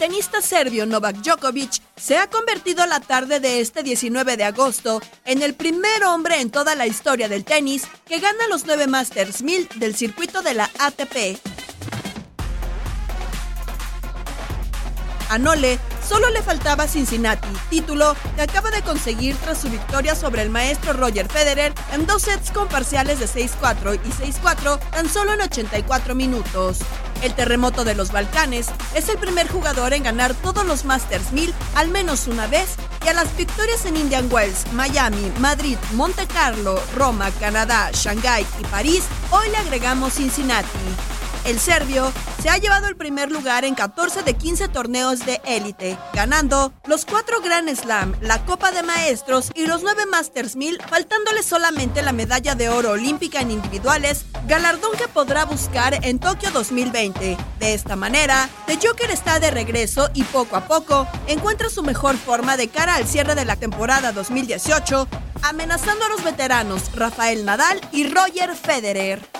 Tenista serbio Novak Djokovic se ha convertido la tarde de este 19 de agosto en el primer hombre en toda la historia del tenis que gana los 9 Masters 1000 del circuito de la ATP. A Nole solo le faltaba Cincinnati, título que acaba de conseguir tras su victoria sobre el maestro Roger Federer en dos sets con parciales de 6-4 y 6-4 tan solo en 84 minutos. El terremoto de los Balcanes es el primer jugador en ganar todos los Masters 1000 al menos una vez y a las victorias en Indian Wells, Miami, Madrid, Monte Carlo, Roma, Canadá, Shanghái y París, hoy le agregamos Cincinnati. El serbio se ha llevado el primer lugar en 14 de 15 torneos de élite, ganando los 4 Grand Slam, la Copa de Maestros y los 9 Masters 1000, faltándole solamente la medalla de oro olímpica en individuales, galardón que podrá buscar en Tokio 2020. De esta manera, The Joker está de regreso y poco a poco encuentra su mejor forma de cara al cierre de la temporada 2018, amenazando a los veteranos Rafael Nadal y Roger Federer.